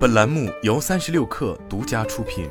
本栏目由三十六氪独家出品。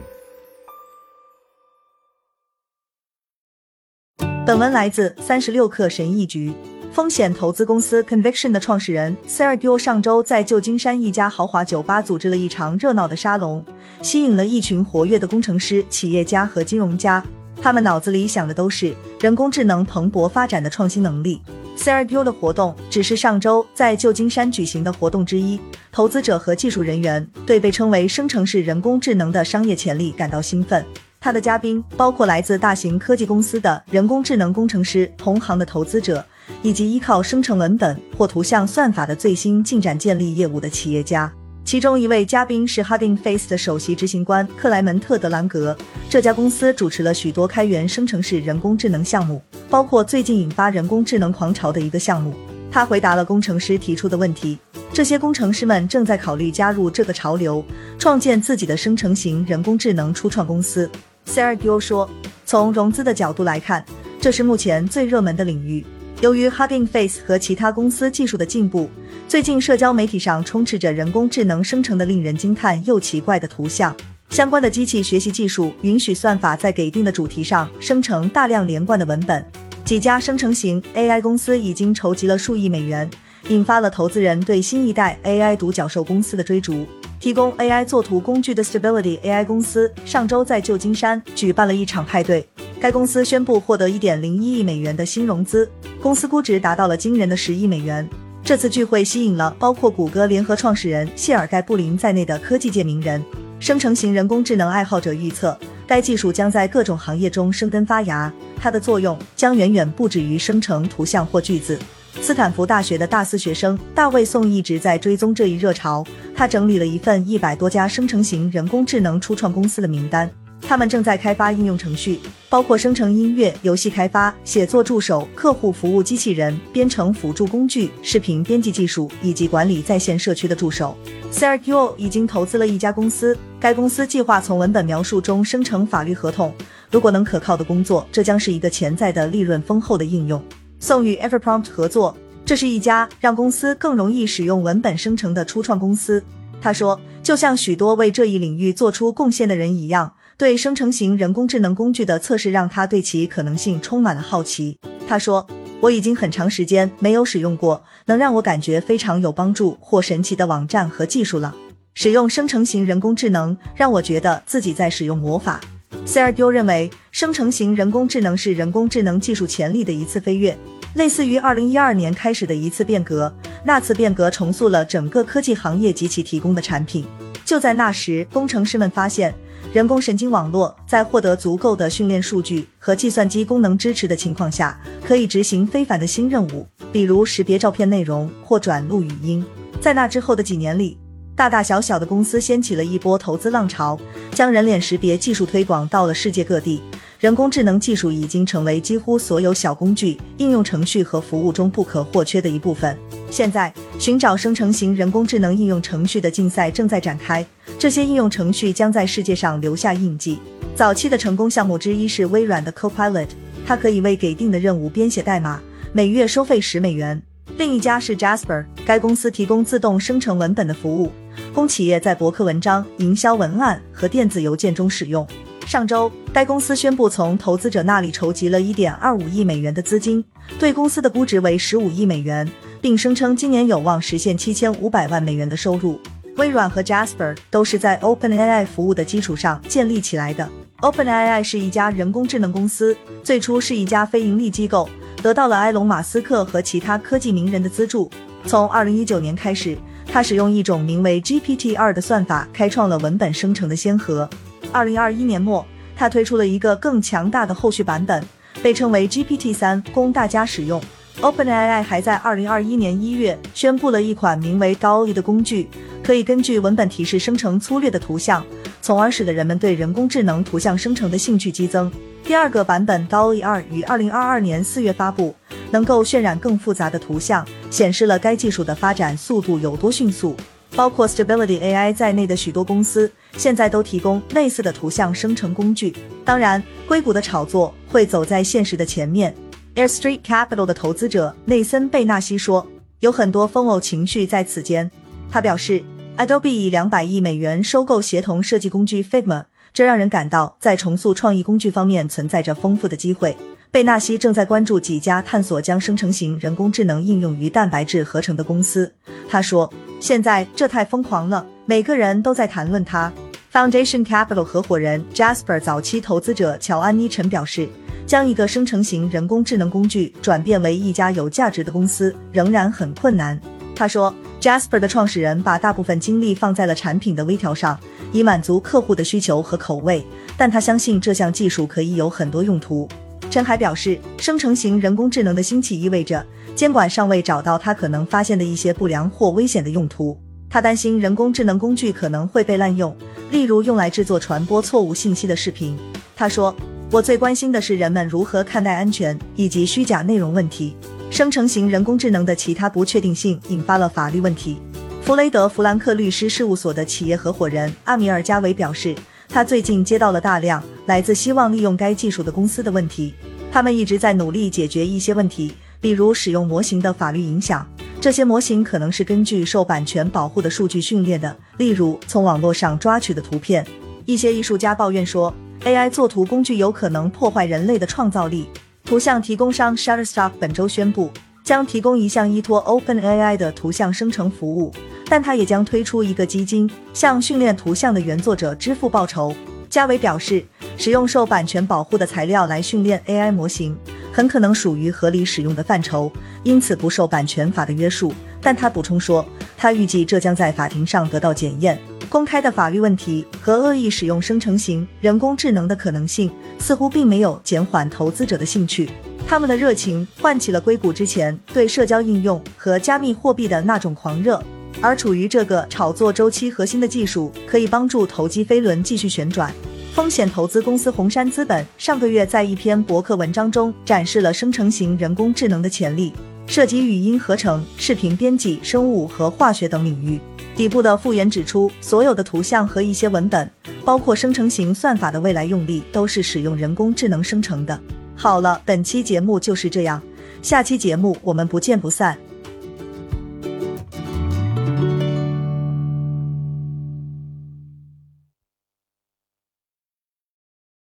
本文来自三十六氪神译局。风险投资公司 Conviction 的创始人 Sergio 上周在旧金山一家豪华酒吧组织了一场热闹的沙龙，吸引了一群活跃的工程师、企业家和金融家。他们脑子里想的都是人工智能蓬勃发展的创新能力。Sergio 的活动只是上周在旧金山举行的活动之一。投资者和技术人员对被称为生成式人工智能的商业潜力感到兴奋。他的嘉宾包括来自大型科技公司的人工智能工程师、同行的投资者。以及依靠生成文本或图像算法的最新进展建立业务的企业家，其中一位嘉宾是 Hugging Face 的首席执行官克莱门特·德兰格。这家公司主持了许多开源生成式人工智能项目，包括最近引发人工智能狂潮的一个项目。他回答了工程师提出的问题。这些工程师们正在考虑加入这个潮流，创建自己的生成型人工智能初创公司。Sergio 说：“从融资的角度来看，这是目前最热门的领域。”由于 Hugging Face 和其他公司技术的进步，最近社交媒体上充斥着人工智能生成的令人惊叹又奇怪的图像。相关的机器学习技术允许算法在给定的主题上生成大量连贯的文本。几家生成型 AI 公司已经筹集了数亿美元，引发了投资人对新一代 AI 独角兽公司的追逐。提供 AI 作图工具的 Stability AI 公司上周在旧金山举办了一场派对。该公司宣布获得一点零一亿美元的新融资，公司估值达到了惊人的十亿美元。这次聚会吸引了包括谷歌联合创始人谢尔盖布林在内的科技界名人。生成型人工智能爱好者预测，该技术将在各种行业中生根发芽，它的作用将远远不止于生成图像或句子。斯坦福大学的大四学生大卫宋一直在追踪这一热潮，他整理了一份一百多家生成型人工智能初创公司的名单。他们正在开发应用程序，包括生成音乐、游戏开发、写作助手、客户服务机器人、编程辅助工具、视频编辑技术以及管理在线社区的助手。Sergio 已经投资了一家公司，该公司计划从文本描述中生成法律合同。如果能可靠的工作，这将是一个潜在的利润丰厚的应用。宋与 Everprompt 合作，这是一家让公司更容易使用文本生成的初创公司。他说，就像许多为这一领域做出贡献的人一样。对生成型人工智能工具的测试让他对其可能性充满了好奇。他说：“我已经很长时间没有使用过能让我感觉非常有帮助或神奇的网站和技术了。使用生成型人工智能让我觉得自己在使用魔法。”塞尔丢认为，生成型人工智能是人工智能技术潜力的一次飞跃，类似于2012年开始的一次变革。那次变革重塑了整个科技行业及其提供的产品。就在那时，工程师们发现。人工神经网络在获得足够的训练数据和计算机功能支持的情况下，可以执行非凡的新任务，比如识别照片内容或转录语音。在那之后的几年里，大大小小的公司掀起了一波投资浪潮，将人脸识别技术推广到了世界各地。人工智能技术已经成为几乎所有小工具、应用程序和服务中不可或缺的一部分。现在，寻找生成型人工智能应用程序的竞赛正在展开。这些应用程序将在世界上留下印记。早期的成功项目之一是微软的 Copilot，它可以为给定的任务编写代码，每月收费十美元。另一家是 Jasper，该公司提供自动生成文本的服务，供企业在博客文章、营销文案和电子邮件中使用。上周，该公司宣布从投资者那里筹集了1.25亿美元的资金，对公司的估值为15亿美元，并声称今年有望实现7500万美元的收入。微软和 Jasper 都是在 OpenAI 服务的基础上建立起来的。OpenAI 是一家人工智能公司，最初是一家非盈利机构，得到了埃隆·马斯克和其他科技名人的资助。从2019年开始，他使用一种名为 GPT-2 的算法开创了文本生成的先河。二零二一年末，他推出了一个更强大的后续版本，被称为 GPT 三，供大家使用。OpenAI 还在二零二一年一月宣布了一款名为 DALL-E 的工具，可以根据文本提示生成粗略的图像，从而使得人们对人工智能图像生成的兴趣激增。第二个版本 DALL-E 二于二零二二年四月发布，能够渲染更复杂的图像，显示了该技术的发展速度有多迅速。包括 Stability AI 在内的许多公司现在都提供类似的图像生成工具。当然，硅谷的炒作会走在现实的前面。Air Street Capital 的投资者内森贝纳西说：“有很多疯偶情绪在此间。”他表示 Adobe 以两百亿美元收购协同设计工具 Figma，这让人感到在重塑创意工具方面存在着丰富的机会。贝纳西正在关注几家探索将生成型人工智能应用于蛋白质合成的公司。他说：“现在这太疯狂了，每个人都在谈论它。” Foundation Capital 合伙人 Jasper 早期投资者乔安妮陈表示：“将一个生成型人工智能工具转变为一家有价值的公司仍然很困难。”他说。Jasper 的创始人把大部分精力放在了产品的微调上，以满足客户的需求和口味。但他相信这项技术可以有很多用途。陈海表示，生成型人工智能的兴起意味着监管尚未找到它可能发现的一些不良或危险的用途。他担心人工智能工具可能会被滥用，例如用来制作传播错误信息的视频。他说：“我最关心的是人们如何看待安全以及虚假内容问题。”生成型人工智能的其他不确定性引发了法律问题。弗雷德·弗兰克律师事务所的企业合伙人阿米尔·加维表示，他最近接到了大量来自希望利用该技术的公司的问题。他们一直在努力解决一些问题，比如使用模型的法律影响。这些模型可能是根据受版权保护的数据训练的，例如从网络上抓取的图片。一些艺术家抱怨说，AI 作图工具有可能破坏人类的创造力。图像提供商 Shutterstock 本周宣布，将提供一项依托 OpenAI 的图像生成服务，但它也将推出一个基金，向训练图像的原作者支付报酬。加维表示，使用受版权保护的材料来训练 AI 模型，很可能属于合理使用的范畴，因此不受版权法的约束。但他补充说，他预计这将在法庭上得到检验。公开的法律问题和恶意使用生成型人工智能的可能性似乎并没有减缓投资者的兴趣，他们的热情唤起了硅谷之前对社交应用和加密货币的那种狂热。而处于这个炒作周期核心的技术可以帮助投机飞轮继续旋转。风险投资公司红杉资本上个月在一篇博客文章中展示了生成型人工智能的潜力，涉及语音合成、视频编辑、生物和化学等领域。底部的复原指出，所有的图像和一些文本，包括生成型算法的未来用例，都是使用人工智能生成的。好了，本期节目就是这样，下期节目我们不见不散。